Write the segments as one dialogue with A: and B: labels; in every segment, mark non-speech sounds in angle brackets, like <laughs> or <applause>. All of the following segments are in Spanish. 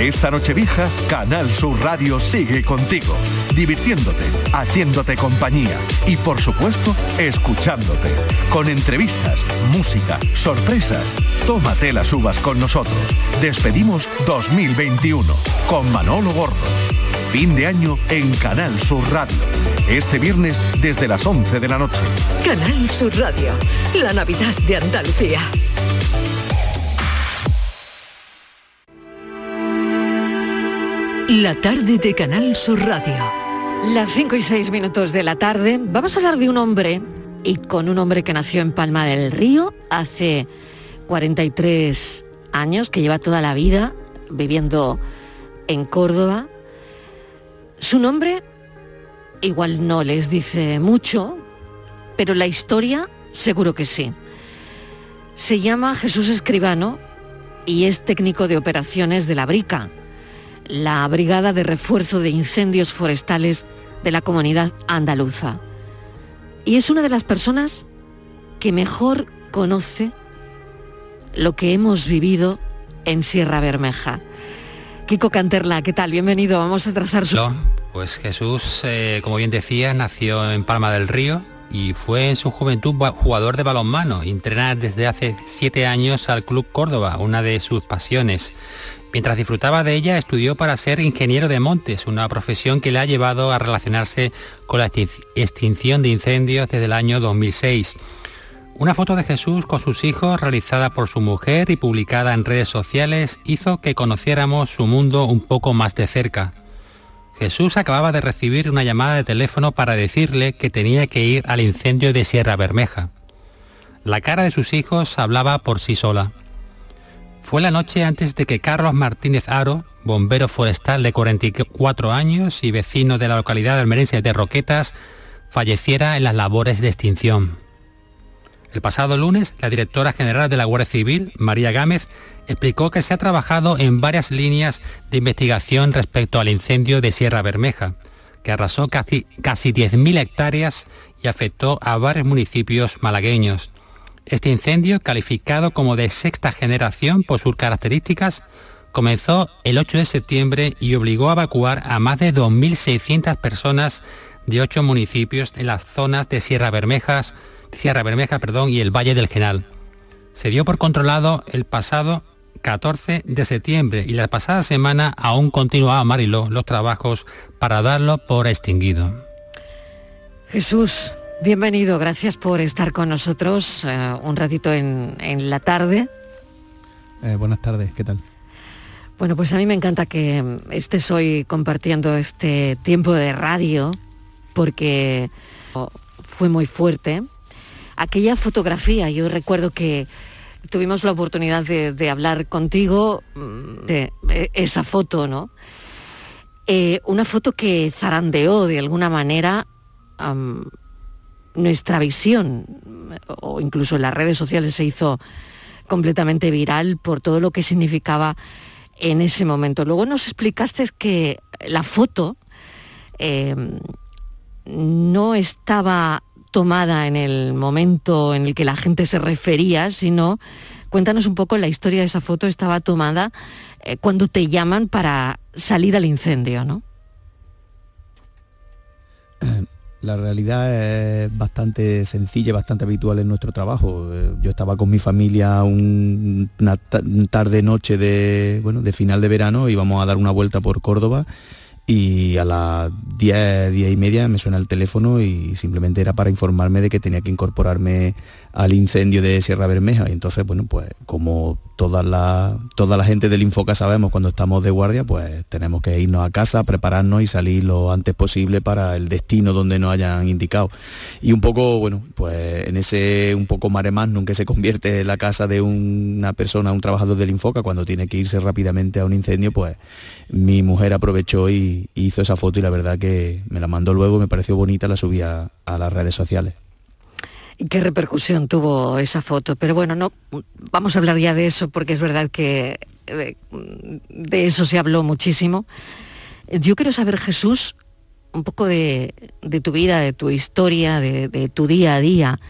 A: Esta noche vieja, Canal Sur Radio sigue contigo, divirtiéndote, haciéndote compañía y por supuesto, escuchándote. Con entrevistas, música, sorpresas. Tómate las uvas con nosotros. Despedimos 2021 con Manolo Gordo. Fin de año en Canal Sur Radio. Este viernes desde las 11 de la noche.
B: Canal Sur Radio, la Navidad de Andalucía. La tarde de Canal Sur Radio.
C: Las 5 y 6 minutos de la tarde vamos a hablar de un hombre y con un hombre que nació en Palma del Río hace 43 años, que lleva toda la vida viviendo en Córdoba. Su nombre igual no les dice mucho, pero la historia seguro que sí. Se llama Jesús Escribano y es técnico de operaciones de la Brica la Brigada de Refuerzo de Incendios Forestales de la Comunidad Andaluza. Y es una de las personas que mejor conoce lo que hemos vivido en Sierra Bermeja. Kiko Canterla, ¿qué tal? Bienvenido, vamos a trazar su...
D: Pues Jesús, eh, como bien decía, nació en Palma del Río y fue en su juventud jugador de balonmano. Entrena desde hace siete años al Club Córdoba, una de sus pasiones. Mientras disfrutaba de ella, estudió para ser ingeniero de montes, una profesión que le ha llevado a relacionarse con la extinción de incendios desde el año 2006. Una foto de Jesús con sus hijos realizada por su mujer y publicada en redes sociales hizo que conociéramos su mundo un poco más de cerca. Jesús acababa de recibir una llamada de teléfono para decirle que tenía que ir al incendio de Sierra Bermeja. La cara de sus hijos hablaba por sí sola. Fue la noche antes de que Carlos Martínez Aro, bombero forestal de 44 años y vecino de la localidad almerense de Roquetas, falleciera en las labores de extinción. El pasado lunes, la directora general de la Guardia Civil, María Gámez, explicó que se ha trabajado en varias líneas de investigación respecto al incendio de Sierra Bermeja, que arrasó casi, casi 10.000 hectáreas y afectó a varios municipios malagueños. Este incendio, calificado como de sexta generación por sus características, comenzó el 8 de septiembre y obligó a evacuar a más de 2.600 personas de ocho municipios en las zonas de Sierra Bermejas, Sierra Bermeja perdón, y el Valle del Genal. Se dio por controlado el pasado 14 de septiembre y la pasada semana aún continuaba Mariló los trabajos para darlo por extinguido.
C: Jesús, Bienvenido, gracias por estar con nosotros eh, un ratito en, la tarde.
E: Eh, buenas tardes, ¿qué tal?
C: Bueno, pues a mí me encanta que estés hoy compartiendo este tiempo de radio porque fue muy fuerte. Aquella fotografía, yo recuerdo que tuvimos la oportunidad de, hablar contigo mm, de esa foto, ¿no? Eh, una foto que zarandeó de alguna manera nuestra visión, o incluso en las redes sociales se hizo completamente viral por todo lo que significaba en ese momento. Luego nos explicaste que la foto eh, no estaba tomada en el momento en el que la gente se refería, sino cuéntanos un poco la historia de esa foto. Estaba tomada eh, cuando te llaman para salir al incendio, ¿no?
E: La realidad es bastante sencilla, bastante habitual en nuestro trabajo. Eh, yo estaba con mi familia una tarde-noche de, bueno, de final de verano, íbamos a dar una vuelta por Córdoba y a las 10, 10 y media me suena el teléfono y simplemente era para informarme de que tenía que incorporarme al incendio de Sierra Bermeja. Y entonces, bueno, pues como toda la, toda la gente del Infoca sabemos cuando estamos de guardia, pues tenemos que irnos a casa, prepararnos y salir lo antes posible para el destino donde nos hayan indicado. Y un poco, bueno, pues en ese un poco mare nunca se convierte la casa de una persona, un trabajador del Infoca, cuando tiene que irse rápidamente a un incendio, pues mi mujer aprovechó y, hizo esa foto y la verdad que me la mandó luego, me pareció bonita, la subí a las redes sociales
C: qué repercusión tuvo esa foto. Pero bueno, no vamos a hablar ya de eso porque es verdad que de, eso se habló muchísimo. Yo quiero saber, Jesús, un poco de, tu vida, de tu historia, de, tu día a día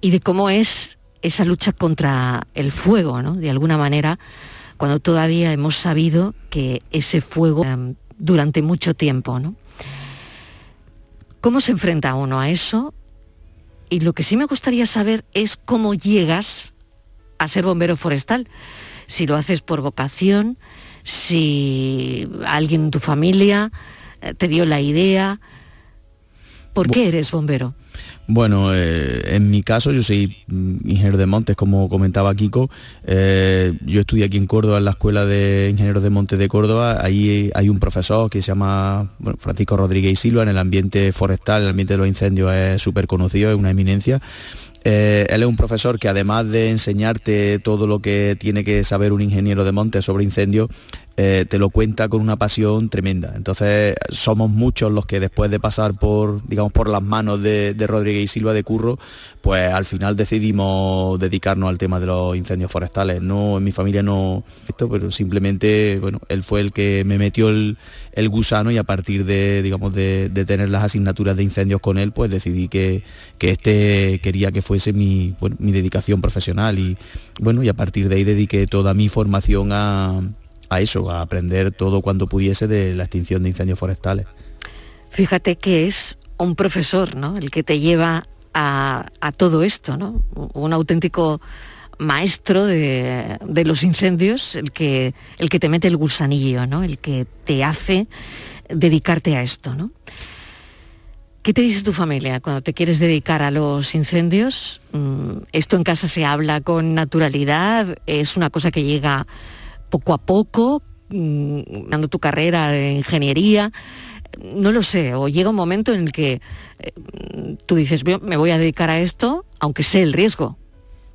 C: y de cómo es esa lucha contra el fuego, ¿no? De alguna manera, cuando todavía hemos sabido que ese fuego em, durante mucho tiempo, ¿no? ¿Cómo se enfrenta uno a eso? Y lo que sí me gustaría saber es cómo llegas a ser bombero forestal. Si lo haces por vocación, si alguien en tu familia eh, te dio la idea. ¿Por qué eres bombero?
E: Bueno, eh, en mi caso yo soy ingeniero de montes, como comentaba Kiko. Eh, yo estudié aquí en Córdoba, en la Escuela de Ingenieros de Montes de Córdoba. Ahí hay un profesor que se llama Francisco Rodríguez Silva. En el ambiente forestal, en el ambiente de los incendios es súper conocido, es una eminencia. Eh, él es un profesor que además de enseñarte todo lo que tiene que saber un ingeniero de montes sobre incendios, eh, te lo cuenta con una pasión tremenda. Entonces somos muchos los que después de pasar por, digamos, por las manos de, Rodríguez y Silva de Curro, pues al final decidimos dedicarnos al tema de los incendios forestales. No, en mi familia no esto, pero simplemente, bueno, él fue el que me metió el, gusano y a partir de, digamos, de, tener las asignaturas de incendios con él, pues decidí que, que este quería que fuese mi, mi dedicación profesional y bueno, y a partir de ahí dediqué toda mi formación a a eso, a aprender todo cuando pudiese de la extinción de incendios forestales.
C: Fíjate que es un profesor, ¿no? El que te lleva a, todo esto, ¿no? Un auténtico maestro de, los incendios, el que, el que te mete el gusanillo, ¿no? El que te hace dedicarte a esto, ¿no? ¿Qué te dice tu familia cuando te quieres dedicar a los incendios? Mm, ¿Esto en casa se habla con naturalidad? ¿Es una cosa que llega poco a poco, mm, dando tu carrera de ingeniería, no lo sé, o llega un momento en el que eh, tú dices, me voy a dedicar a esto, aunque sé el riesgo.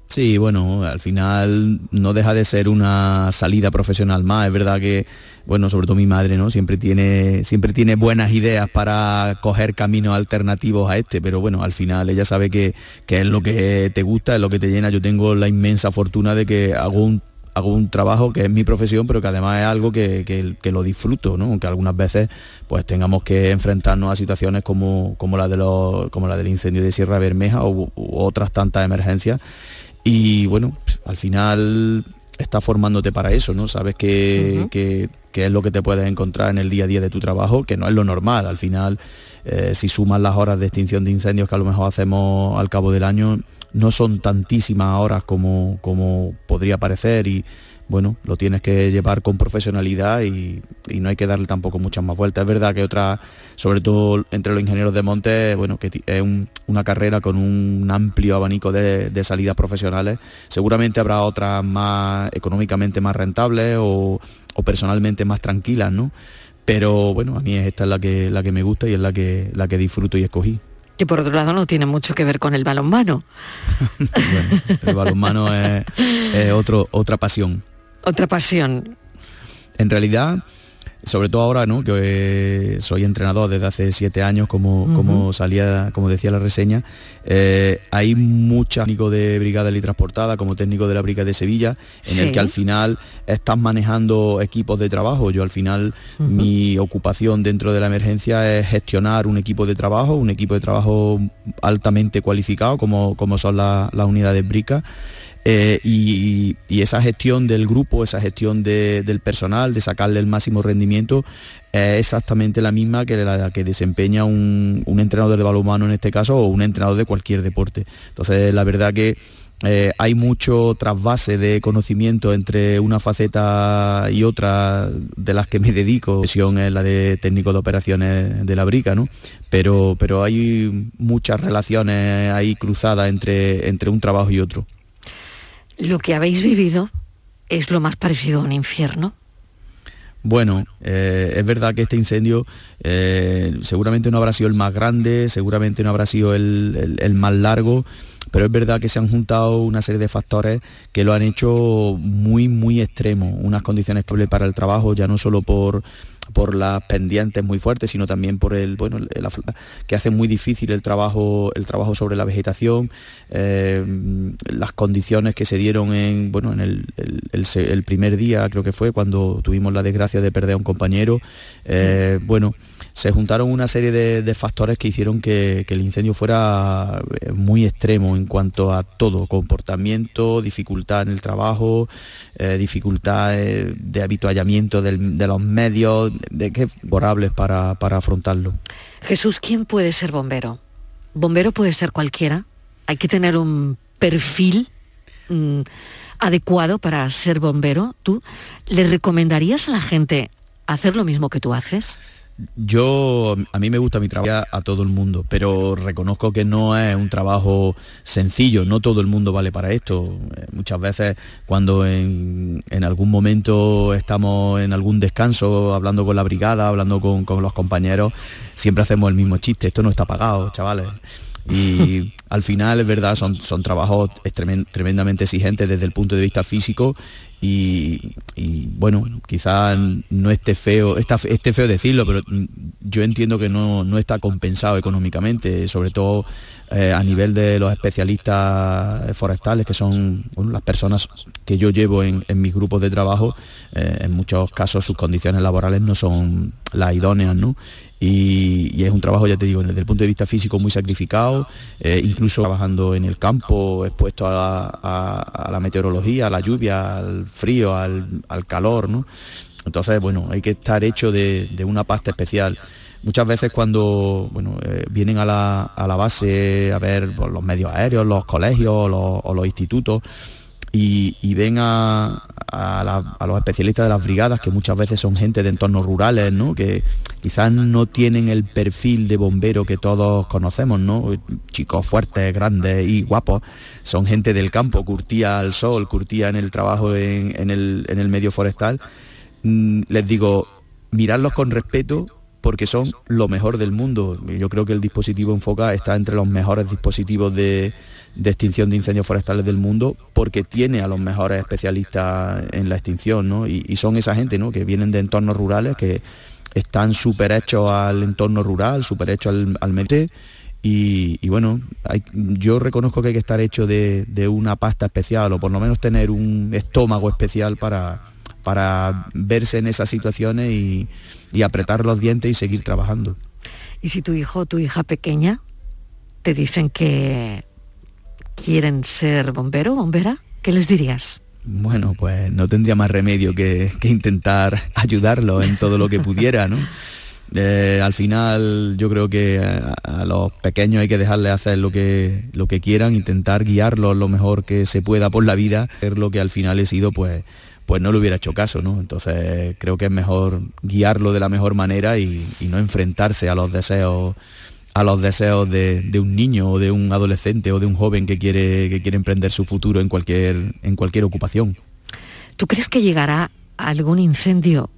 E: Sí, bueno, al final no deja de ser una salida profesional más. Es verdad que, bueno, sobre todo mi madre, ¿no? Siempre tiene, siempre tiene buenas ideas para coger caminos alternativos a este, pero bueno, al final ella sabe que, que es lo que te gusta, es lo que te llena. Yo tengo la inmensa fortuna de que hago un hago un trabajo que es mi profesión, pero que además es algo que, lo disfruto, ¿no? aunque algunas veces pues tengamos que enfrentarnos a situaciones como, como, la, de los, como la del incendio de Sierra Bermeja o otras tantas emergencias. Y bueno, al final estás formándote para eso, ¿no? Sabes que, es lo que te puedes encontrar en el día a día de tu trabajo, que no es lo normal. Al final, eh, si sumas las horas de extinción de incendios que a lo mejor hacemos al cabo del año, no son tantísimas horas como, como podría parecer y bueno, lo tienes que llevar con profesionalidad y, no hay que darle tampoco muchas más vueltas. Es verdad que otra, sobre todo entre los ingenieros de monte, bueno, que es una carrera con un amplio abanico de, salidas profesionales. Seguramente habrá otras más económicamente más rentables o, o personalmente más tranquilas, ¿no? Pero bueno, a mí esta es la que, la que me gusta y es la que, la que disfruto y escogí
C: que por otro lado no tiene mucho que ver con el balonmano. <laughs>
E: bueno, el balonmano es, otro, otra pasión.
C: Otra pasión.
E: En realidad, sobre todo ahora, ¿no? Que soy entrenador desde hace siete años, como, como salía, como decía la reseña, eh, hay mucha técnico de brigada y transportada, como técnico de la brigada de Sevilla, en el que al final estás manejando equipos de trabajo. Yo al final mi ocupación dentro de la emergencia es gestionar un equipo de trabajo, un equipo de trabajo altamente cualificado, como, como son las unidades bricas. Eh, y, esa gestión del grupo, esa gestión del personal, de sacarle el máximo rendimiento, es exactamente la misma que la que desempeña un, entrenador de balonmano en este caso o un entrenador de cualquier deporte. Entonces, la verdad que eh, hay mucho trasvase de conocimiento entre una faceta y otra de las que me dedico. Es la de técnico de operaciones de la brica, ¿no? Pero, pero hay muchas relaciones ahí cruzadas entre, entre un trabajo y otro
C: lo que habéis vivido es lo más parecido a un infierno.
E: Bueno, eh, es verdad que este incendio eh, seguramente no habrá sido el más grande, seguramente no habrá sido el, más largo, pero es verdad que se han juntado una serie de factores que lo han hecho muy, muy extremo, unas condiciones para el trabajo, ya no solo por por las pendientes muy fuertes, sino también por el, bueno, que hace muy difícil el trabajo, el trabajo sobre la vegetación, eh, las condiciones que se dieron en, bueno, en el, primer día, creo que fue, cuando tuvimos la desgracia de perder a un compañero. Eh, bueno, se juntaron una serie de, factores que hicieron que, el incendio fuera eh, muy extremo en cuanto a todo, comportamiento, dificultad en el trabajo, eh, dificultad de habituallamiento de los medios, de qué favorables para, para afrontarlo.
C: Jesús, ¿quién puede ser bombero? Bombero puede ser cualquiera. Hay que tener un perfil mm, adecuado para ser bombero. ¿Tú le recomendarías a la gente hacer lo mismo que tú haces?
E: Yo, a mí me gusta mi trabajo a todo el mundo, pero reconozco que no es un trabajo sencillo, no todo el mundo vale para esto. Eh, muchas veces cuando en, algún momento estamos en algún descanso, hablando con la brigada, hablando con, los compañeros, siempre hacemos el mismo chiste, esto no está pagado, chavales. Y <laughs> al final es verdad, son, son trabajos tremendamente exigentes desde el punto de vista físico y, bueno, quizás no esté feo, está, esté feo decirlo, pero yo entiendo que no, está compensado económicamente, sobre todo eh, a nivel de los especialistas forestales, que son las personas que yo llevo en, mis grupos de trabajo, eh, en muchos casos sus condiciones laborales no son las idóneas, ¿no? Y, es un trabajo, ya te digo, desde el punto de vista físico muy sacrificado, eh, incluso trabajando en el campo, expuesto a la, meteorología, a la lluvia, al frío, al, calor, ¿no? Entonces, bueno, hay que estar hecho de, una pasta especial. Muchas veces cuando bueno, eh, vienen a la, base a ver pues, los medios aéreos, los colegios o los institutos, y, ven a, los especialistas de las brigadas, que muchas veces son gente de entornos rurales, ¿no? que quizás no tienen el perfil de bombero que todos conocemos, ¿no? chicos fuertes, grandes y guapos, son gente del campo, curtía al sol, curtía en el trabajo en, el, en el medio forestal. Mm, les digo, miradlos con respeto porque son lo mejor del mundo. Yo creo que el dispositivo Enfoca está entre los mejores dispositivos de, de extinción de incendios forestales del mundo porque tiene a los mejores especialistas en la extinción, ¿no? Y, son esa gente, ¿no? Que vienen de entornos rurales, que están súper hechos al entorno rural, súper hechos al, al mete. Y, bueno, yo reconozco que hay que estar hecho de, una pasta especial o por lo menos tener un estómago especial para, para verse en esas situaciones y, y apretar los dientes y seguir trabajando.
C: ¿Y si tu hijo o tu hija pequeña te dicen que quieren ser bombero o bombera, ¿qué les dirías?
E: Bueno, pues no tendría más remedio que, intentar ayudarlo en todo lo que pudiera, ¿no? <laughs> Eh, al final yo creo que a, los pequeños hay que dejarles hacer lo que, lo que quieran, intentar guiarlos lo mejor que se pueda por la vida, hacer lo que al final he sido pues pues no le hubiera hecho caso, ¿no? Entonces creo que es mejor guiarlo de la mejor manera y no enfrentarse a los deseos a los deseos de, un niño o de un adolescente o de un joven que quiere, que emprender su futuro en cualquier, en cualquier ocupación.
C: ¿Tú crees que llegará algún incendio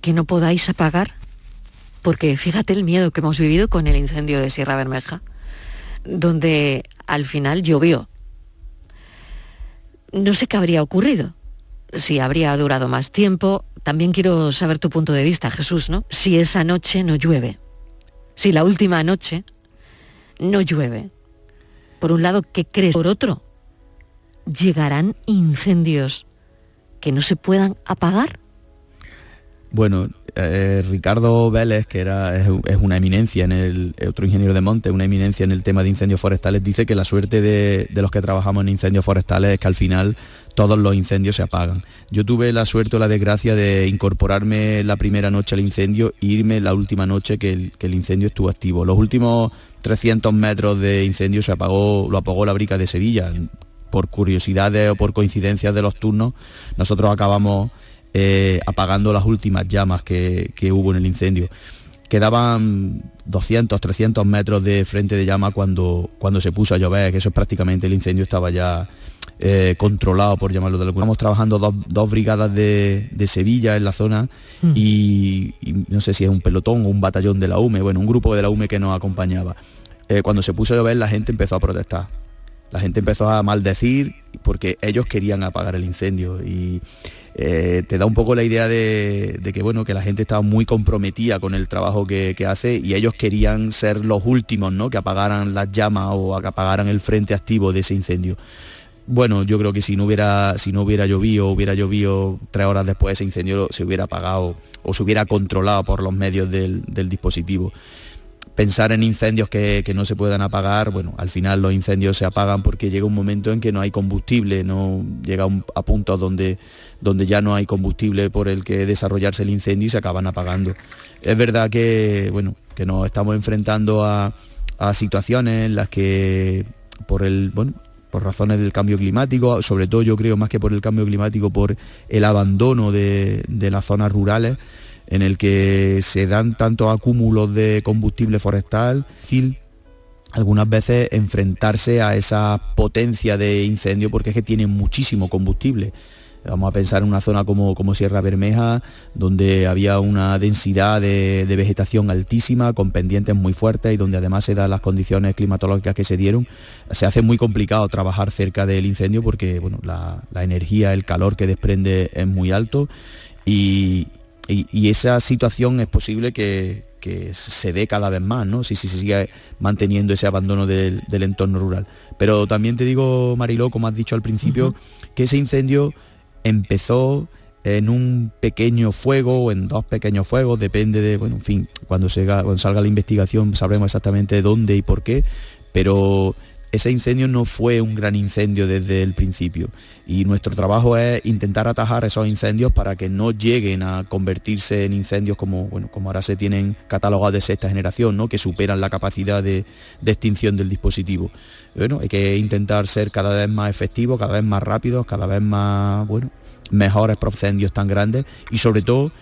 C: que no podáis apagar? Porque fíjate el miedo que hemos vivido con el incendio de Sierra Bermeja, donde al final llovió. No sé qué habría ocurrido, si habría durado más tiempo, también quiero saber tu punto de vista, Jesús, ¿no? Si esa noche no llueve, si la última noche no llueve, por un lado, ¿qué crees? Por otro, ¿llegarán incendios que no se puedan apagar?
E: Bueno, eh, Ricardo Vélez, que era, es, una eminencia en el, otro ingeniero de monte, una eminencia en el tema de incendios forestales, dice que la suerte de, los que trabajamos en incendios forestales es que al final todos los incendios se apagan. Yo tuve la suerte o la desgracia de incorporarme la primera noche al incendio e irme la última noche que el, incendio estuvo activo. Los últimos 300 metros de incendio se apagó, lo apagó la brica de Sevilla. Por curiosidades o por coincidencias de los turnos, nosotros acabamos eh, apagando las últimas llamas que, hubo en el incendio. Quedaban 200, 300 metros de frente de llama cuando, cuando se puso a llover, que eso es prácticamente el incendio estaba ya eh, controlado, por llamarlo de alguna Estamos trabajando dos, brigadas de, Sevilla en la zona mm. y, no sé si es un pelotón o un batallón de la UME, bueno, un grupo de la UME que nos acompañaba. Eh, cuando se puso a llover la gente empezó a protestar. La gente empezó a maldecir porque ellos querían apagar el incendio y eh, te da un poco la idea de, que bueno que la gente estaba muy comprometida con el trabajo que, hace y ellos querían ser los últimos ¿no? que apagaran las llamas o que apagaran el frente activo de ese incendio bueno, yo creo que si no hubiera, si no hubiera llovido, hubiera llovido tres horas después ese incendio se hubiera apagado o se hubiera controlado por los medios del, del dispositivo pensar en incendios que, no se puedan apagar, bueno, al final los incendios se apagan porque llega un momento en que no hay combustible, no llega a puntos donde, donde ya no hay combustible por el que desarrollarse el incendio y se acaban apagando. Es verdad que, bueno, que nos estamos enfrentando a, situaciones en las que por el, bueno, por razones del cambio climático, sobre todo yo creo más que por el cambio climático, por el abandono de, de las zonas rurales, en el que se dan tantos acúmulos de combustible forestal, algunas veces enfrentarse a esa potencia de incendio porque es que tiene muchísimo combustible. Vamos a pensar en una zona como, como Sierra Bermeja, donde había una densidad de, vegetación altísima, con pendientes muy fuertes y donde además se dan las condiciones climatológicas que se dieron. Se hace muy complicado trabajar cerca del incendio porque bueno, la, la energía, el calor que desprende es muy alto y, y, esa situación es posible que, se dé cada vez más, ¿no? Si, se sigue manteniendo ese abandono del, entorno rural. Pero también te digo, Mariló, como has dicho al principio, que ese incendio empezó en un pequeño fuego o en dos pequeños fuegos, depende de, bueno, en fin, cuando, cuando salga la investigación sabremos exactamente dónde y por qué, pero ese incendio no fue un gran incendio desde el principio y nuestro trabajo es intentar atajar esos incendios para que no lleguen a convertirse en incendios como, bueno, como ahora se tienen catalogados de sexta generación, ¿no? que superan la capacidad de, extinción del dispositivo. Bueno, hay que intentar ser cada vez más efectivos, cada vez más rápidos, cada vez más, bueno, mejores por incendios tan grandes y sobre todo,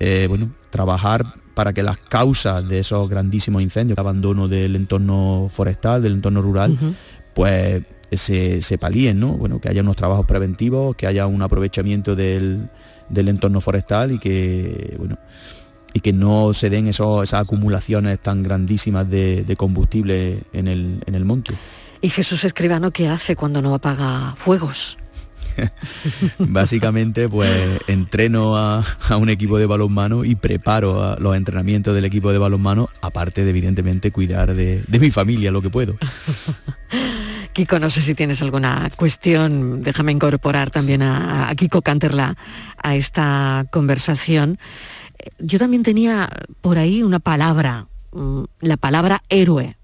E: eh, bueno, trabajar para que las causas de esos grandísimos incendios, el abandono del entorno forestal, del entorno rural, pues se, se, palíen, ¿no? Bueno, que haya unos trabajos preventivos, que haya un aprovechamiento del, entorno forestal y que, bueno, y que no se den esas acumulaciones tan grandísimas de, combustible en el, en el monte.
C: ¿Y Jesús Escribano qué hace cuando no apaga fuegos? <laughs>
E: Básicamente, pues entreno a, un equipo de balonmano y preparo los entrenamientos del equipo de balonmano, aparte de evidentemente cuidar de, mi familia lo que puedo. <laughs>
C: Kiko, no sé si tienes alguna cuestión, déjame incorporar también a, Kiko Canterla a esta conversación. Yo también tenía por ahí una palabra, mm, la palabra héroe,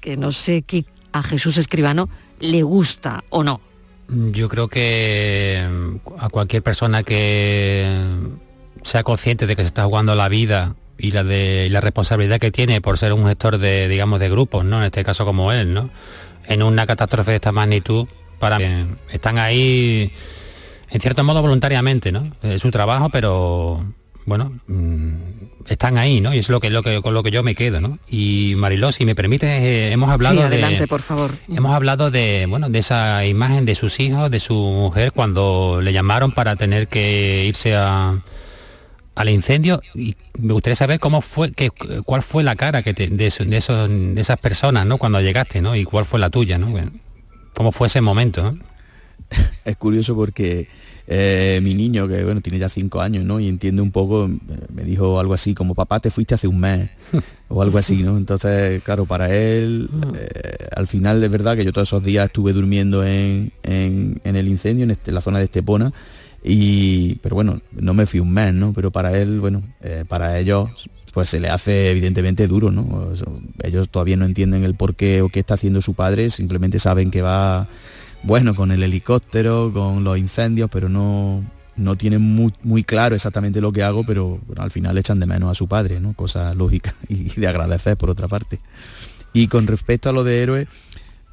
C: que no sé qué a Jesús Escribano le gusta o no.
D: Yo creo que mm, a cualquier persona que sea consciente de que se está jugando la vida y la de la responsabilidad que tiene por ser un gestor de digamos de grupos, ¿no? En este caso como él, ¿no? En una catástrofe de esta magnitud, para están ahí en cierto modo voluntariamente, ¿no? Es su trabajo, pero bueno, mm, están ahí, ¿no? Y es lo que, lo que con lo que yo me quedo, ¿no? Y Mariló, si me permites, eh, hemos hablado
C: adelante, por favor.
D: Hemos hablado de, bueno, de esa imagen de sus hijos, de su mujer cuando le llamaron para tener que irse a, al incendio y me gustaría saber cómo fue que, cuál fue la cara que de, de, esos, de esas personas no cuando llegaste no y cuál fue la tuya no cómo fue ese momento
E: es curioso porque eh, mi niño, que bueno, tiene ya cinco años, ¿no? Y entiende un poco, me dijo algo así como, papá, te fuiste hace un mes, o algo así, ¿no? Entonces, claro, para él, mm. eh, al final es verdad que yo todos esos días estuve durmiendo en, el incendio, este, en, la zona de Estepona, y, pero bueno, no me fui un mes, ¿no? Pero para él, bueno, eh, para ellos pues se le hace evidentemente duro, ¿no? Ellos todavía no entienden el por qué o qué está haciendo su padre, simplemente saben que va bueno, con el helicóptero, con los incendios, pero no, no tienen muy, claro exactamente lo que hago, pero al final echan de menos a su padre, ¿no? Cosa lógica <laughs> y de agradecer por otra parte. Y con respecto a lo de héroe,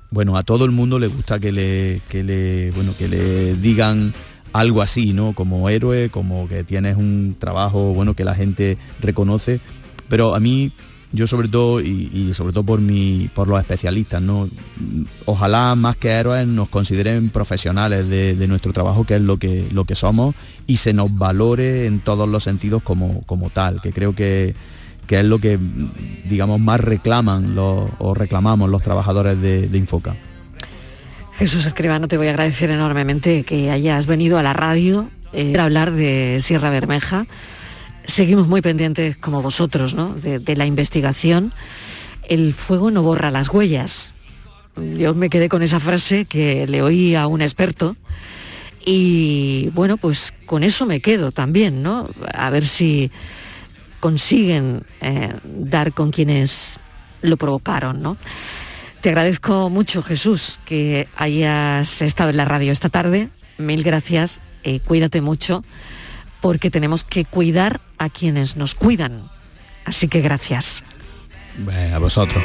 E: bueno, a todo el mundo le gusta que le, que le, bueno, que le digan algo así, ¿no? Como héroe, como que tienes un trabajo, bueno, que la gente reconoce. Pero a mí yo sobre todo y, sobre todo por mi por los especialistas no ojalá más que héroes nos consideren profesionales de, nuestro trabajo que es lo que lo que somos y se nos valore en todos los sentidos como, como tal que creo que, es lo que digamos más reclaman o reclamamos los trabajadores de, Infoca.
C: Jesús Escribano te voy a agradecer enormemente que hayas venido a la radio eh, para hablar de Sierra Bermeja seguimos muy pendientes como vosotros ¿no? de, la investigación. El fuego no borra las huellas. Yo me quedé con esa frase que le oí a un experto y bueno, pues con eso me quedo también, ¿no? A ver si consiguen eh, dar con quienes lo provocaron, ¿no? Te agradezco mucho, Jesús, que hayas estado en la radio esta tarde. Mil gracias, eh, cuídate mucho porque tenemos que cuidar a quienes nos cuidan. Así que gracias.
E: a vosotros.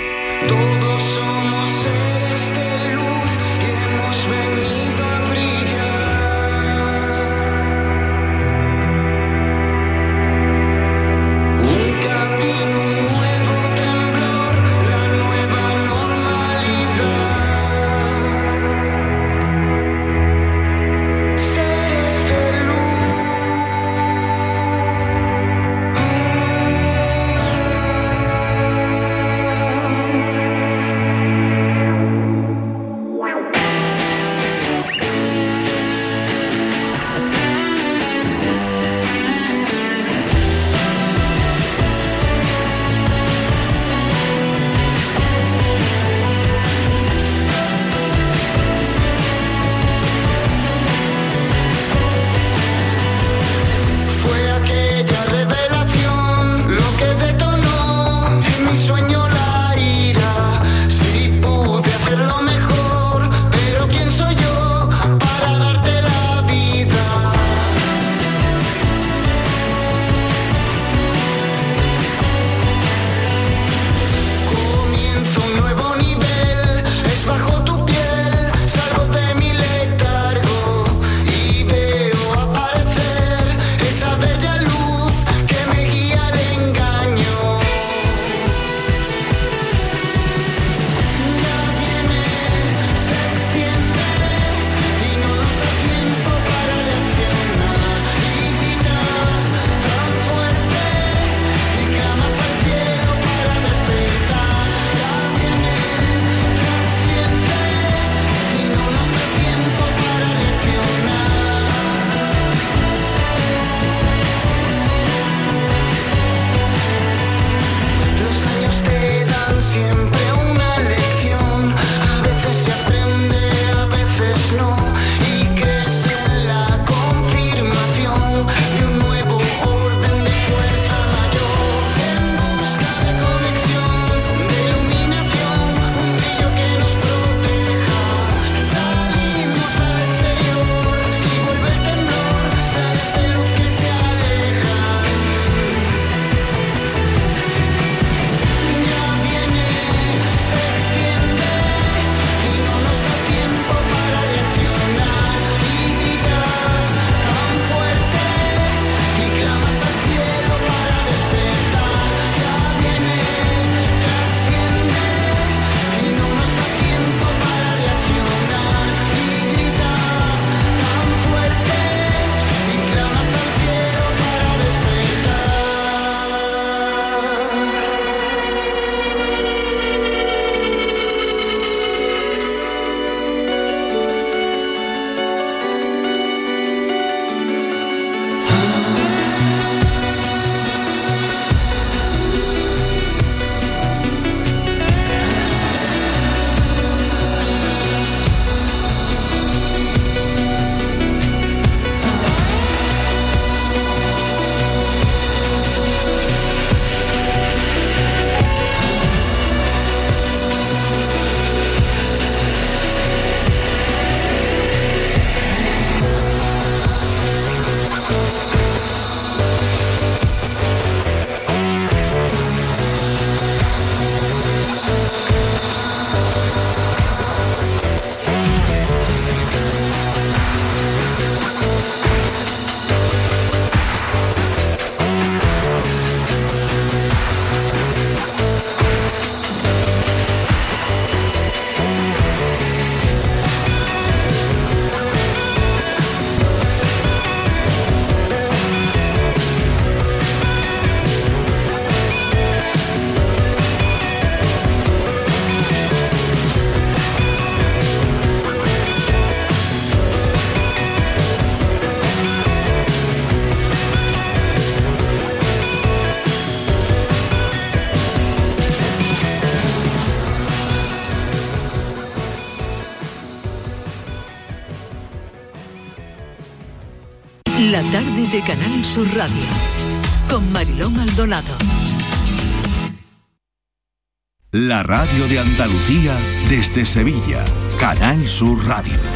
B: De Canal Sur Radio con Mariló Maldonado.
A: La radio de Andalucía desde Sevilla. Canal Sur Radio.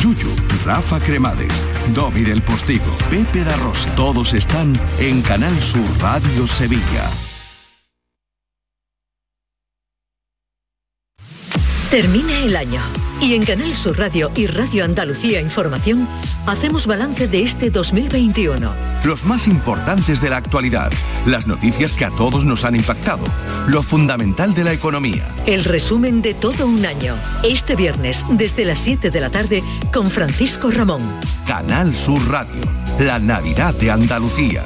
A: Yuyu, Rafa Cremades, Domi del Postigo, Pepe da Rosa. Todos están en Canal Sur Radio Sevilla.
B: Termina el año y en Canal Sur Radio y Radio Andalucía Información hacemos balance de este 2021.
A: Los más importantes de la actualidad, las noticias que a todos nos han impactado, lo fundamental de la economía.
B: El resumen de todo un año. Este viernes desde las 7 de la tarde con Francisco Ramón.
A: Canal Sur Radio, la Navidad de Andalucía.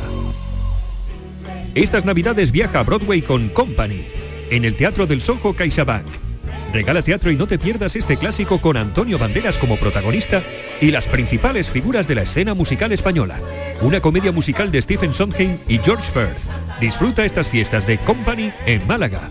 F: Estas navidades viaja a Broadway con Company, en el Teatro del Soho CaixaBank. Regala teatro y no te pierdas este clásico con Antonio Banderas como protagonista y las principales figuras de la escena musical española. Una comedia musical de Stephen Sondheim y George Firth. Disfruta estas fiestas de Company en Málaga.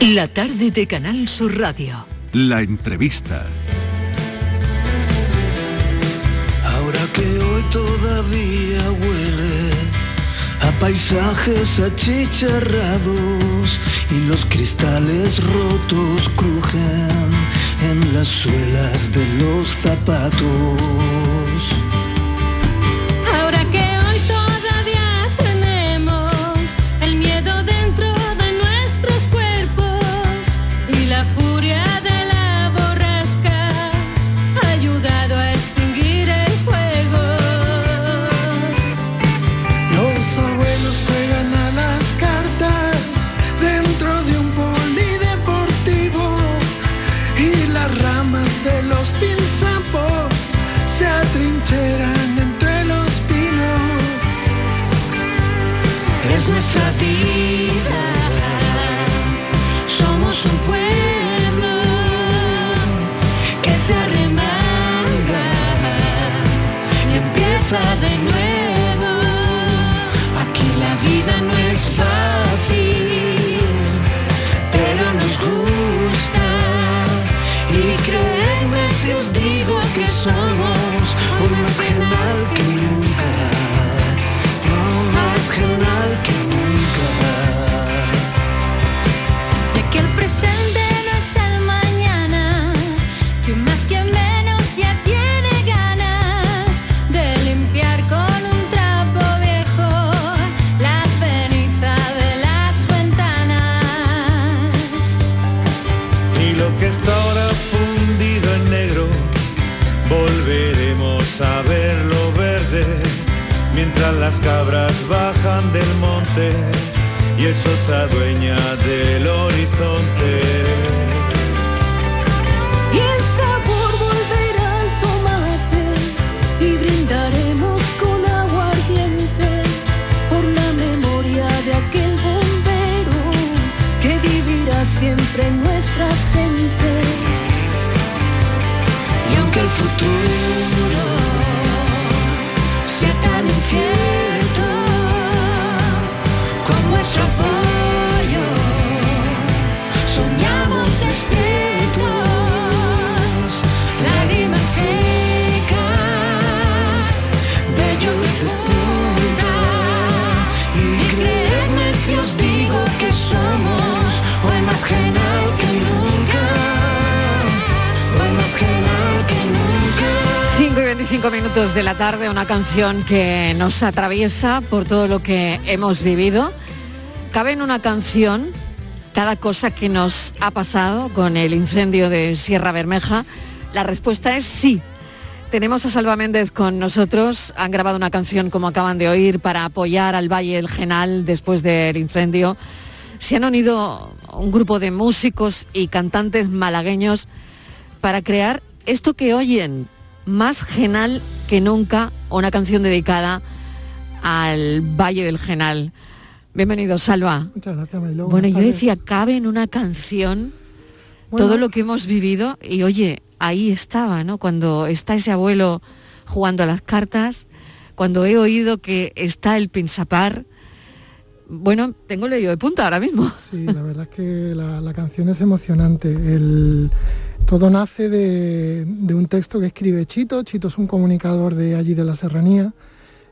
B: La tarde de Canal Sur Radio.
A: La entrevista.
G: Ahora que hoy todavía huele a paisajes achicharrados y los cristales rotos crujen en las suelas de los zapatos.
H: Y el
I: sol se adueña del horizonte.
H: Y el sabor volverá al tomate y brindaremos con agua ardiente por la memoria de aquel bombero que vivirá siempre en nuestras gentes. Y aunque el futuro
C: 25 minutos de la tarde, una canción que nos atraviesa por todo lo que hemos vivido. Cabe en una canción cada cosa que nos ha pasado con el incendio de Sierra Bermeja. La respuesta es sí. Tenemos a Salva Méndez con nosotros. Han grabado una canción, como acaban de oír, para apoyar al Valle del Genal después del incendio. Se han unido un grupo de músicos y cantantes malagueños para crear esto que oyen, más genal que nunca, una canción dedicada al Valle del Genal. Bienvenido, Salva.
J: Muchas gracias, Mariló.
C: Bueno, yo decía, cabe en una canción
J: Bueno.
C: todo lo que hemos vivido y oye, ahí estaba, ¿no? Cuando está ese abuelo jugando a las cartas, cuando he oído que está el pinsapar, bueno, tengo leído de punta ahora mismo.
J: Sí, la verdad es que la, la canción es emocionante. El- todo nace de, un texto que escribe Chito. Chito es un comunicador de allí de la serranía.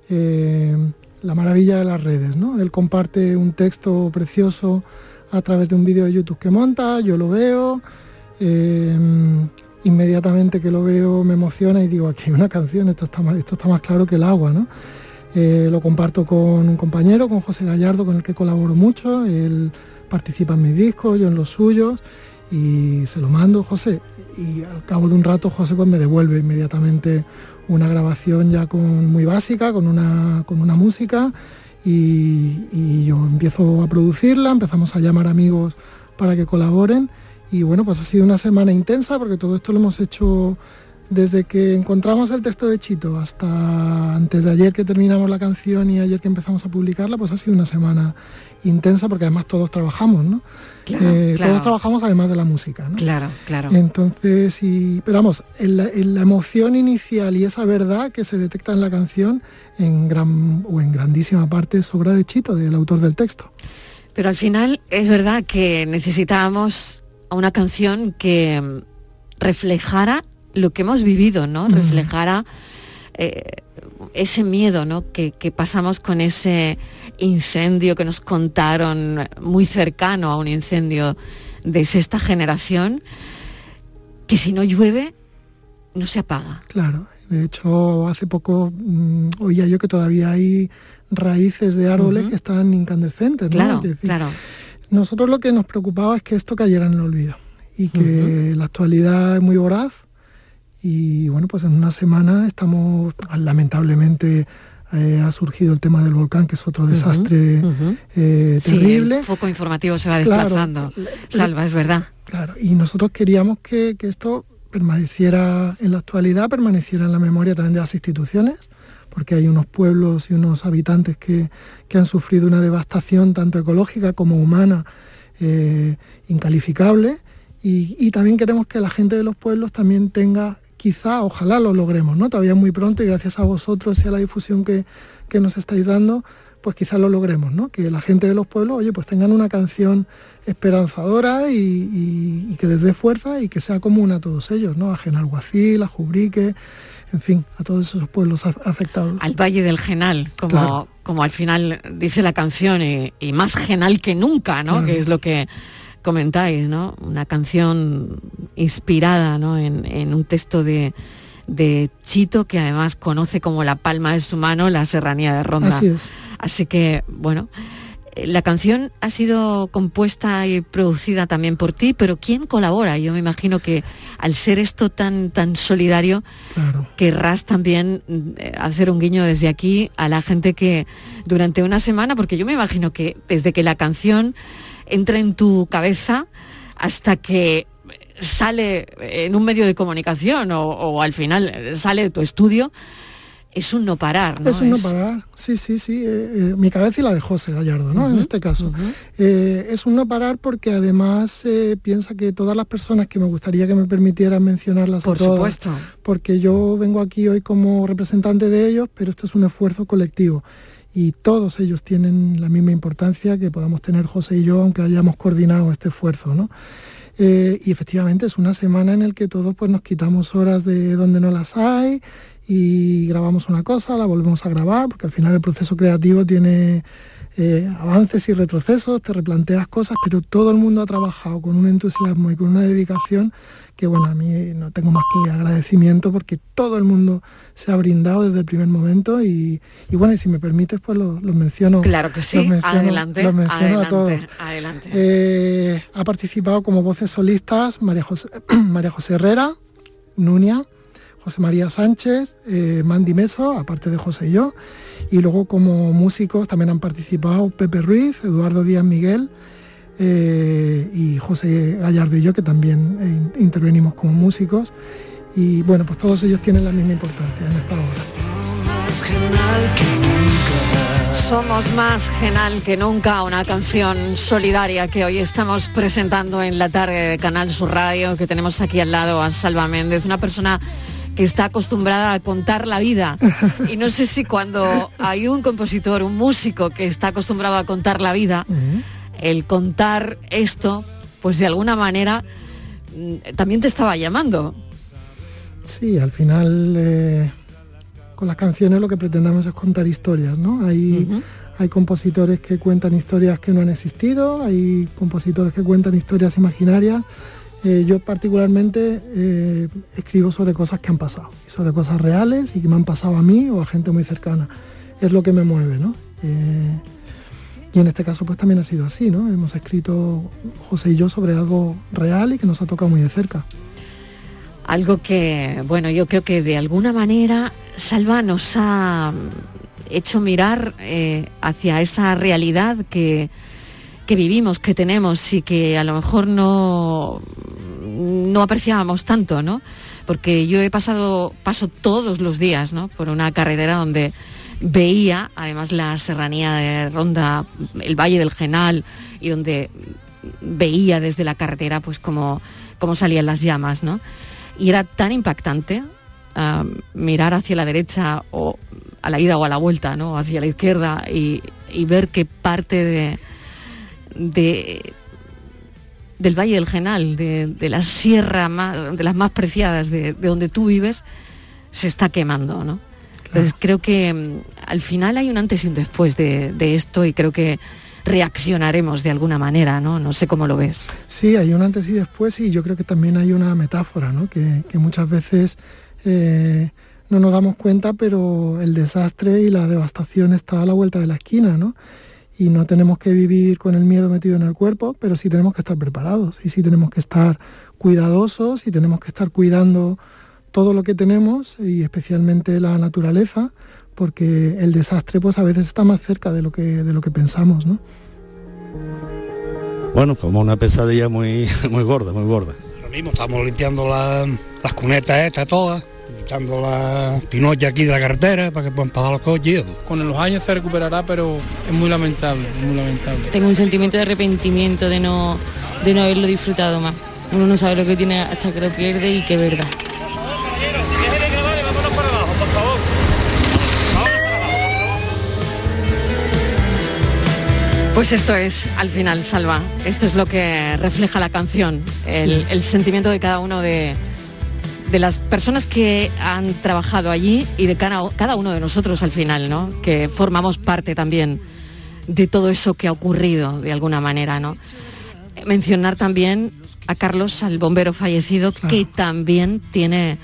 J: Eh, la maravilla de las redes, ¿no? Él comparte un texto precioso a través de un vídeo de YouTube que monta, yo lo veo, eh, inmediatamente que lo veo me emociona y digo, aquí hay una canción, esto está más, esto está más claro que el agua, ¿no? Eh, lo comparto con un compañero, con José Gallardo, con el que colaboro mucho. Él participa en mis discos, yo en los suyos, y se lo mando, José. Y al cabo de un rato, José pues me devuelve inmediatamente una grabación ya con, muy básica, con una, con una música, y, y yo empiezo a producirla, empezamos a llamar amigos para que colaboren. Y bueno, pues ha sido una semana intensa porque todo esto lo hemos hecho desde que encontramos el texto de Chito hasta antes de ayer que terminamos la canción y ayer que empezamos a publicarla, pues ha sido una semana intensa porque además todos trabajamos, ¿no?
C: Claro,
J: Eh,
C: claro.
J: Todos trabajamos además de la música, ¿no?
C: Claro, claro.
J: Entonces, y, pero vamos, en la, en la emoción inicial y esa verdad que se detecta en la canción, en gran o en grandísima parte es obra de Chito, del autor del texto.
C: Pero al final es verdad que necesitábamos una canción que mm, reflejara lo que hemos vivido, ¿no? Reflejara eh, ese miedo, ¿no? Que, que pasamos con ese incendio que nos contaron muy cercano a un incendio de sexta generación, que si no llueve no se apaga.
J: Claro, de hecho hace poco mm, oía yo que todavía hay raíces de árboles que están incandescentes, ¿no?
C: Claro,
J: decir,
C: claro.
J: Nosotros lo que nos preocupaba es que esto cayera en el olvido y que la actualidad es muy voraz y bueno, pues en una semana estamos, lamentablemente eh, ha surgido el tema del volcán, que es otro desastre eh,
C: Sí,
J: terrible.
C: el foco informativo se va desplazando. Salva, es verdad.
J: Claro, y nosotros queríamos que, que esto permaneciera en la actualidad, permaneciera en la memoria también de las instituciones, porque hay unos pueblos y unos habitantes que, que han sufrido una devastación tanto ecológica como humana eh, incalificable. Y, y también queremos que la gente de los pueblos también tenga, quizá, ojalá lo logremos, ¿no? Todavía muy pronto y gracias a vosotros y a la difusión que, que nos estáis dando, pues quizá lo logremos, ¿no? Que la gente de los pueblos, oye, pues tengan una canción esperanzadora y, y- y que les dé fuerza y que sea común a todos ellos, ¿no? A Genalguacil, a Jubrique, en fin, a todos esos pueblos af- afectados.
C: Al Valle del Genal, como,
J: Claro.
C: como al final dice la canción, y, y más genal que nunca, ¿no?
J: Claro.
C: Que es lo que comentáis, ¿no? Una canción inspirada, ¿no? En, en un texto de, de Chito, que además conoce como la palma de su mano la serranía de Ronda.
J: Así es.
C: Así que, bueno, la canción ha sido compuesta y producida también por ti, pero ¿quién colabora? Yo me imagino que al ser esto tan, tan solidario,
J: Claro.
C: querrás también eh, hacer un guiño desde aquí a la gente que durante una semana, porque yo me imagino que desde que la canción entra en tu cabeza hasta que sale en un medio de comunicación o, o al final sale de tu estudio, es un no parar, ¿no?
J: Es un no parar, sí, sí, sí. eh, eh, mi cabeza y la de José Gallardo, ¿no? en este caso. Eh, es un no parar porque además piensa que todas las personas que me gustaría que me permitieran mencionarlas
C: Por
J: a todas,
C: supuesto.
J: porque yo vengo aquí hoy como representante de ellos, pero esto es un esfuerzo colectivo y todos ellos tienen la misma importancia que podamos tener José y yo, aunque hayamos coordinado este esfuerzo, ¿no? Eh, y efectivamente es una semana en la que todos pues, nos quitamos horas de donde no las hay y grabamos una cosa, la volvemos a grabar, porque al final el proceso creativo tiene eh, avances y retrocesos, te replanteas cosas, pero todo el mundo ha trabajado con un entusiasmo y con una dedicación que bueno, a mí no tengo más que agradecimiento porque todo el mundo se ha brindado desde el primer momento y, bueno, y si me permites, pues los menciono.
C: Claro que sí, adelante, a todos. Adelante.
J: Eh, ha participado como voces solistas María José, <clears throat> María José Herrera, Nunia, José María Sánchez, eh, Mandy Meso, aparte de José y yo, y luego como músicos también han participado Pepe Ruiz, Eduardo Díaz Miguel, eh, y José Gallardo y yo, que también eh, intervenimos como músicos. Y bueno, pues todos ellos tienen la misma importancia en esta obra.
C: Somos más genal que nunca, una canción solidaria que hoy estamos presentando en la tarde de Canal Sur Radio, que tenemos aquí al lado a Salva Méndez, una persona que está acostumbrada a contar la vida. <laughs> Y no sé si cuando hay un compositor, un músico que está acostumbrado a contar la vida, el contar esto, pues de alguna manera mm, también te estaba llamando.
J: Sí, al final eh, con las canciones lo que pretendamos es contar historias, ¿no? Hay, hay compositores que cuentan historias que no han existido, hay compositores que cuentan historias imaginarias. Eh, yo particularmente eh, escribo sobre cosas que han pasado, sobre cosas reales y que me han pasado a mí o a gente muy cercana. Es lo que me mueve, ¿no? Y en este caso pues también ha sido así, ¿no? Hemos escrito José y yo sobre algo real y que nos ha tocado muy de cerca.
C: Algo que, bueno, yo creo que de alguna manera Salva nos ha hecho mirar eh, hacia esa realidad que, que vivimos, que tenemos y que a lo mejor no, no apreciábamos tanto, ¿no? Porque yo he pasado, paso todos los días, ¿no? Por una carretera donde veía además la serranía de Ronda, el Valle del Genal, y donde veía desde la carretera pues como, salían las llamas, ¿no? Y era tan impactante ah, mirar hacia la derecha o a la ida o a la vuelta, ¿no? Hacia la izquierda y, ver que parte de, de del Valle del Genal, de, la sierra más, de las más preciadas de, de donde tú vives, se está quemando, ¿no? Entonces creo que mm, al final hay un antes y un después de, esto y creo que reaccionaremos de alguna manera, ¿no? No sé cómo lo ves.
J: Sí, hay un antes y después y yo creo que también hay una metáfora, ¿no? Que, muchas veces eh, no nos damos cuenta, pero el desastre y la devastación está a la vuelta de la esquina, ¿no? Y no tenemos que vivir con el miedo metido en el cuerpo, pero sí tenemos que estar preparados y sí tenemos que estar cuidadosos y tenemos que estar cuidando todo lo que tenemos y especialmente la naturaleza, porque el desastre pues a veces está más cerca de lo que, de lo que pensamos, ¿no?
K: Bueno, como una pesadilla muy, <laughs> muy gorda, muy gorda.
L: Lo mismo, estamos limpiando las cunetas estas todas, quitando las pinochas aquí de la carretera para que puedan pasar los coches.
M: Con los años se recuperará, pero es muy lamentable, muy lamentable.
N: Tengo un sentimiento de arrepentimiento de no, de no haberlo disfrutado más. Uno no sabe lo que tiene hasta que lo pierde y que verdad.
C: Pues esto es, al final, Salva, esto es lo que refleja la canción, el, sentimiento de cada uno de, las personas que han trabajado allí y de cada, cada, uno de nosotros al final, ¿no? Que formamos parte también de todo eso que ha ocurrido de alguna manera, ¿no? Mencionar también a Carlos, al bombero fallecido, que también tiene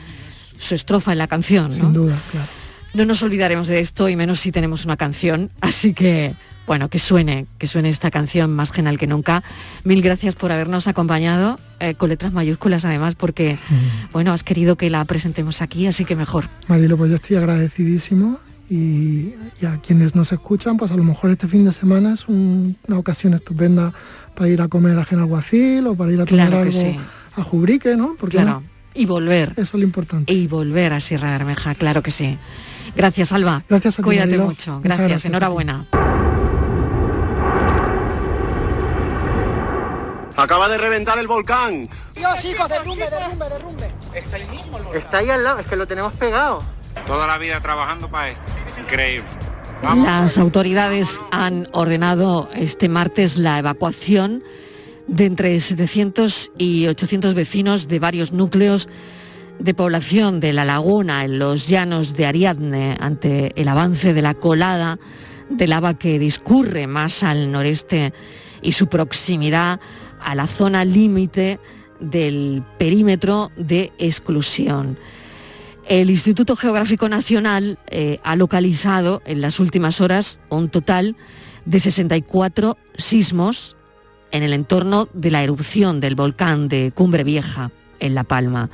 C: su estrofa en la canción, ¿no?
J: Sin duda, claro.
C: No nos olvidaremos de esto y menos si tenemos una canción, así que bueno, que suene, que suene esta canción más genial que nunca. Mil gracias por habernos acompañado, eh, con letras mayúsculas además, porque, mm. bueno, has querido que la presentemos aquí, así que mejor.
J: Marilo, pues yo estoy agradecidísimo y, a quienes nos escuchan, pues a lo mejor este fin de semana es una ocasión estupenda para ir a comer a Genaguacil o para ir a tomar algo a Jubrique, ¿no?
C: Porque claro. Y volver.
J: Eso es lo importante.
C: Y volver a Sierra de Bermeja, claro que sí. Gracias, Alba.
J: Gracias a ti,
C: Cuídate mucho. gracias. enhorabuena.
O: Acaba de reventar el volcán.
P: Dios, chicos, derrumbe, derrumbe, derrumbe.
Q: Está ahí mismo el volcán.
P: Está ahí al lado, es que lo tenemos pegado.
Q: Toda la vida trabajando para esto. Increíble.
C: Las autoridades han ordenado este martes la evacuación de entre 700 y 800 vecinos de varios núcleos de población de La Laguna en los llanos de Ariadne ante el avance de la colada de lava que discurre más al noreste y su proximidad a la zona límite del perímetro de exclusión. El Instituto Geográfico Nacional eh, ha localizado en las últimas horas un total de 64 sismos en el entorno de la erupción del volcán de Cumbre Vieja, en La Palma.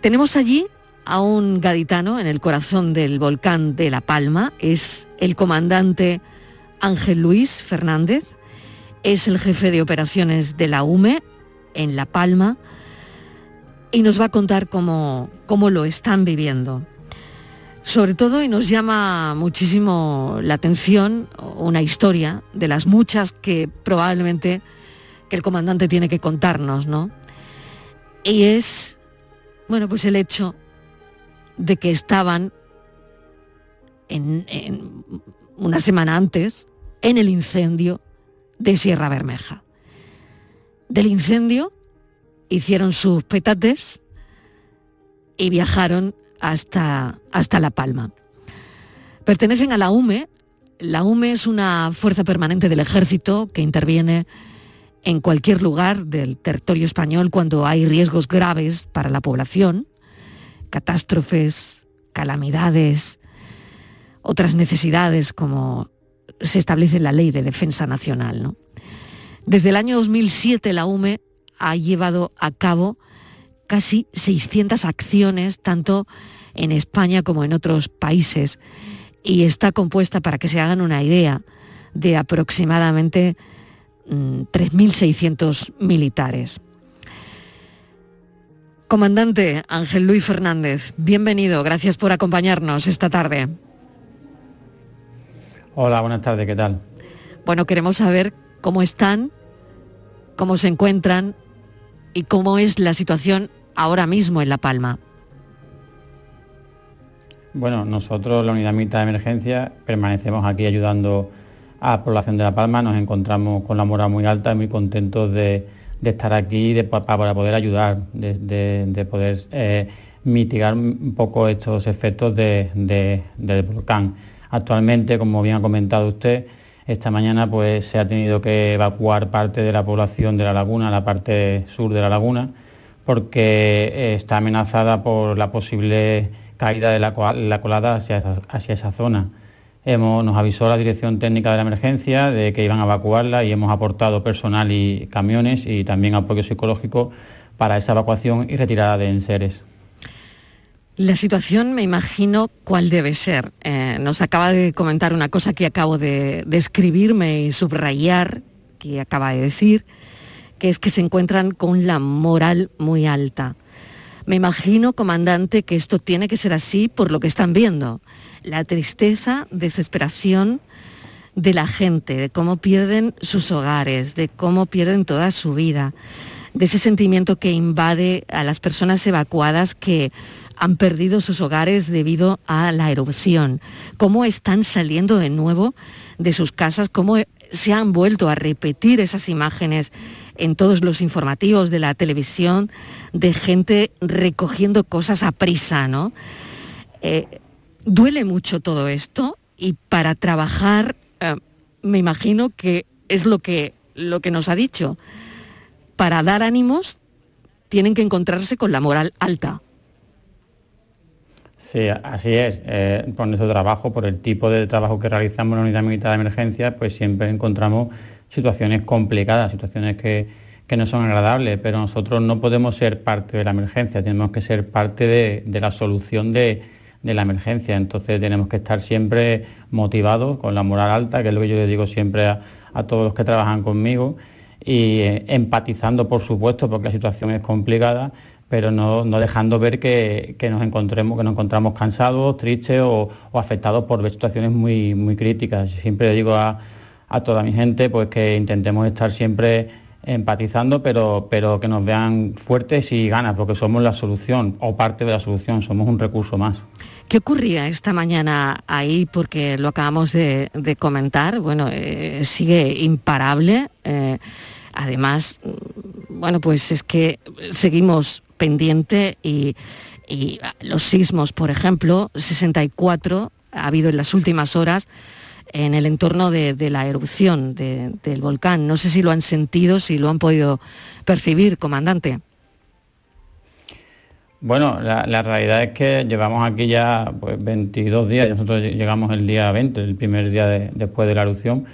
C: Tenemos allí a un gaditano en el corazón del volcán de La Palma, es el comandante Ángel Luis Fernández, es el jefe de operaciones de la UME en La Palma y nos va a contar cómo, cómo lo están viviendo. Sobre todo, y nos llama muchísimo la atención, una historia de las muchas que probablemente que el comandante tiene que contarnos, ¿no? Y es, bueno, pues el hecho de que estaban en, en una semana antes en el incendio de Sierra Bermeja. Del incendio hicieron sus petates y viajaron hasta, hasta La Palma. Pertenecen a la UME. La UME es una fuerza permanente del ejército que interviene en cualquier lugar del territorio español cuando hay riesgos graves para la población, catástrofes, calamidades, otras necesidades como se establece la Ley de Defensa Nacional. Desde el año 2007 la UME ha llevado a cabo casi 600 acciones, tanto en España como en otros países, y está compuesta, para que se hagan una idea, de aproximadamente 3.600 mm, militares. Comandante Ángel Luis Fernández, bienvenido, gracias por acompañarnos esta tarde.
R: Hola, buenas tardes, ¿qué tal?
C: Bueno, queremos saber cómo están, cómo se encuentran y cómo es la situación ahora mismo en La Palma.
R: Bueno, nosotros, la unidad militar de emergencia, permanecemos aquí ayudando a la población de La Palma. Nos encontramos con la moral muy alta y muy contentos de, estar aquí para poder ayudar, de, poder eh, mitigar un poco estos efectos del volcán. Actualmente, como bien ha comentado usted, esta mañana pues, se ha tenido que evacuar parte de la población de la laguna, la parte sur de la laguna, porque eh, está amenazada por la posible caída de la, colada hacia, esa zona. nos avisó la Dirección Técnica de la Emergencia de que iban a evacuarla y hemos aportado personal y camiones y también apoyo psicológico para esa evacuación y retirada de enseres.
C: La situación me imagino cuál debe ser. Eh, nos acaba de comentar una cosa que acabo de, de y subrayar, que acaba de decir, que es que se encuentran con la moral muy alta. Me imagino, comandante, que esto tiene que ser así por lo que están viendo. La tristeza, desesperación de la gente, de cómo pierden sus hogares, de cómo pierden toda su vida, de ese sentimiento que invade a las personas evacuadas que han perdido sus hogares debido a la erupción, cómo están saliendo de nuevo de sus casas, cómo se han vuelto a repetir esas imágenes en todos los informativos de la televisión de gente recogiendo cosas a prisa, ¿no? Eh, duele mucho todo esto y para trabajar eh, me imagino que es lo que, lo que nos ha dicho. Para dar ánimos tienen que encontrarse con la moral alta.
R: Sí, así es. Eh, por nuestro trabajo, por el tipo de trabajo que realizamos en la unidad militar de emergencia, pues siempre encontramos situaciones complicadas, situaciones que, no son agradables, pero nosotros no podemos ser parte de la emergencia, tenemos que ser parte de, la solución de, la emergencia. Entonces tenemos que estar siempre motivados, con la moral alta, que es lo que yo le digo siempre a, todos los que trabajan conmigo, y eh, empatizando, por supuesto, porque la situación es complicada, pero no, dejando ver que, nos encontremos, que nos encontramos cansados, tristes o, afectados por situaciones muy, muy críticas. Siempre le digo a, a toda mi gente pues que intentemos estar siempre empatizando, pero, pero que nos vean fuertes y ganas, porque somos la solución o parte de la solución, somos un recurso más.
C: ¿Qué ocurría esta mañana ahí? Porque lo acabamos de, comentar, bueno, eh, sigue imparable. Eh, además, mm, bueno, pues es que seguimos pendiente y, los sismos, por ejemplo, 64 ha habido en las últimas horas en el entorno de, de la erupción de- del volcán. No sé si lo han sentido, si lo han podido percibir, comandante.
R: Bueno, la, realidad es que llevamos aquí ya pues, 22 días, nosotros llegamos el día 20, el primer día de- después de la erupción,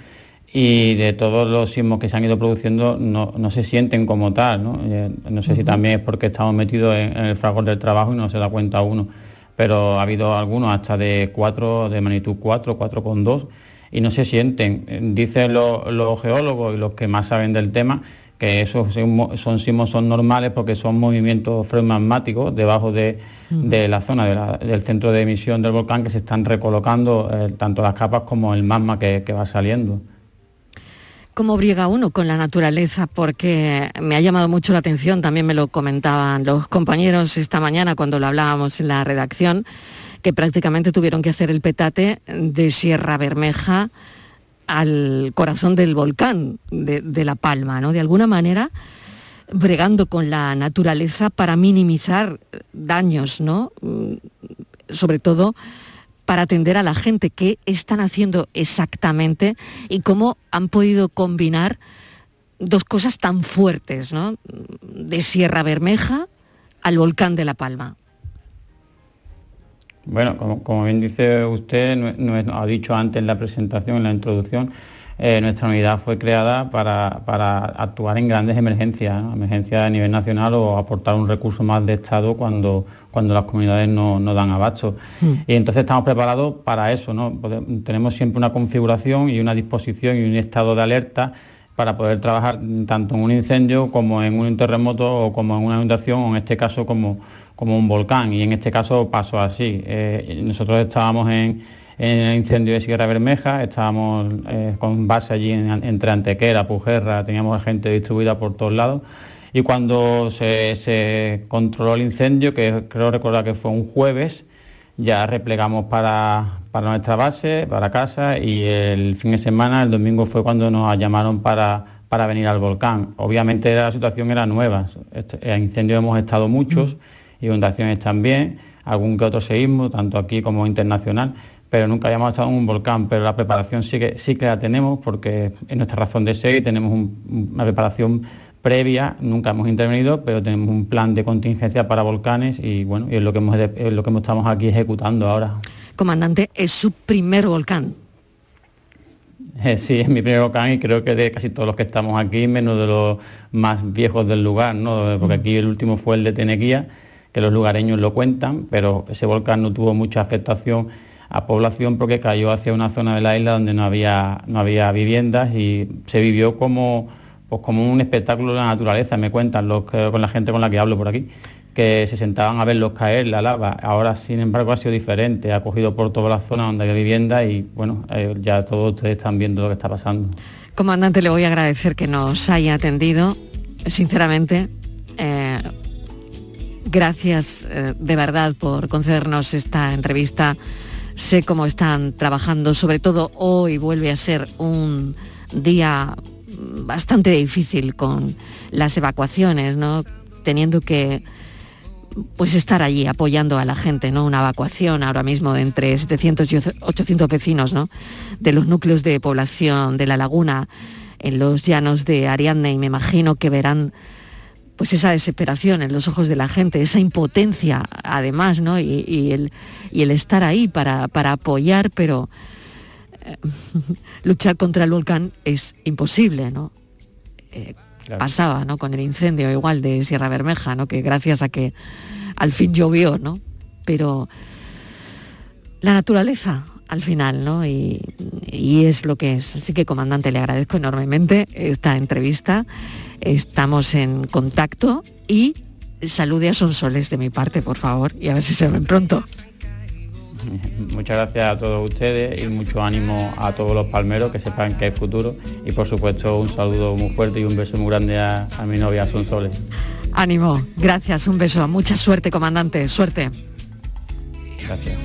R: y de todos los sismos que se han ido produciendo no, no se sienten como tal, ¿no? Eh, no sé si también es porque estamos metidos en, en el fragor del trabajo y no se da cuenta uno, pero ha habido algunos hasta de 4, de magnitud 4, 4,2, y no se sienten. Eh, Dicen los, los geólogos y los que más saben del tema que esos sismos- son sismos son normales porque son movimientos freomagmáticos debajo de, de la zona de la- del centro de emisión del volcán que se están recolocando eh, tanto las capas como el magma que, que va saliendo.
C: ¿Cómo briega uno con la naturaleza? Porque me ha llamado mucho la atención, también me lo comentaban los compañeros esta mañana cuando lo hablábamos en la redacción, que prácticamente tuvieron que hacer el petate de Sierra Bermeja al corazón del volcán de, de La Palma, ¿no? De alguna manera bregando con la naturaleza para minimizar daños, ¿no? Mm, Sobre todo para atender a la gente. ¿Qué están haciendo exactamente y cómo han podido combinar dos cosas tan fuertes, ¿no? De Sierra Bermeja al volcán de La Palma.
R: Bueno, como, bien dice usted, ha dicho antes en la presentación, en la introducción, eh, nuestra unidad fue creada para, actuar en grandes emergencias, emergencias a nivel nacional o aportar un recurso más de Estado cuando, cuando las comunidades no, no dan abasto. Y entonces estamos preparados para eso, ¿no? Tenemos siempre una configuración y una disposición y un estado de alerta para poder trabajar tanto en un incendio como en un terremoto o como en una inundación o en este caso como, como un volcán. Y en este caso pasó así. Eh, nosotros estábamos en, en el incendio de Sierra Bermeja, estábamos eh, con base allí en- entre Antequera, Pujerra, teníamos gente distribuida por todos lados. Y cuando se, se controló el incendio, que creo recordar que fue un jueves, ya replegamos para, para nuestra base, para casa y el fin de semana, el domingo fue cuando nos llamaron para, para venir al volcán. Obviamente la situación era nueva, Este- en incendios hemos estado muchos, inundaciones también, algún que otro seísmo, tanto aquí como internacional, pero nunca habíamos estado en un volcán, pero la preparación sí que, sí que la tenemos porque es nuestra razón de ser y tenemos un- una preparación previa, nunca hemos intervenido, pero tenemos un plan de contingencia para volcanes y bueno, y es lo que hemos, es lo que estamos aquí ejecutando ahora.
C: Comandante, es su primer volcán.
R: Eh, Sí, es mi primer volcán y creo que de casi todos los que estamos aquí, menos de los más viejos del lugar, ¿no? Porque aquí el último fue el de Teneguía, que los lugareños lo cuentan, pero ese volcán no tuvo mucha afectación a población porque cayó hacia una zona de la isla donde no había, no había viviendas y se vivió como, pues como un espectáculo de la naturaleza, me cuentan con la gente con la que hablo por aquí que se sentaban a verlos caer la lava. Ahora, sin embargo, ha sido diferente, ha cogido por toda la zona donde hay vivienda y bueno, eh, ya todos ustedes están viendo lo que está pasando.
C: Comandante, le voy a agradecer que nos haya atendido. Sinceramente, eh, gracias eh, de verdad por concedernos esta entrevista. Sé cómo están trabajando, sobre todo hoy vuelve a ser un día bastante difícil con las evacuaciones. Teniendo que pues estar allí apoyando a la gente, ¿no? Una evacuación ahora mismo de entre 700 y 800 vecinos, ¿no? De los núcleos de población de la laguna en los llanos de Ariadne y me imagino que verán pues esa desesperación en los ojos de la gente, esa impotencia además, ¿no? Y, el, estar ahí para apoyar, pero eh, <laughs> luchar contra el volcán es imposible, ¿no? Eh,
R: Claro.
C: Pasaba, ¿no? Con el incendio igual de Sierra Bermeja, ¿no? Que gracias a que al fin llovió, ¿no? Pero la naturaleza al final, ¿no? Y, y es lo que es. Así que, comandante, le agradezco enormemente esta entrevista. Estamos en contacto y salude a Sonsoles de mi parte, por favor, y a ver si se ven pronto. <laughs>
R: Muchas gracias a todos ustedes y mucho ánimo a todos los palmeros que sepan que hay futuro y por supuesto un saludo muy fuerte y un beso muy grande a, a mi novia Sonsoles.
C: Ánimo, gracias, un beso, mucha suerte, comandante, suerte.
R: Gracias.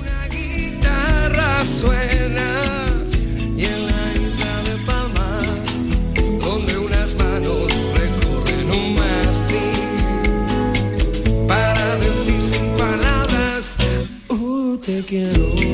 G: Quiero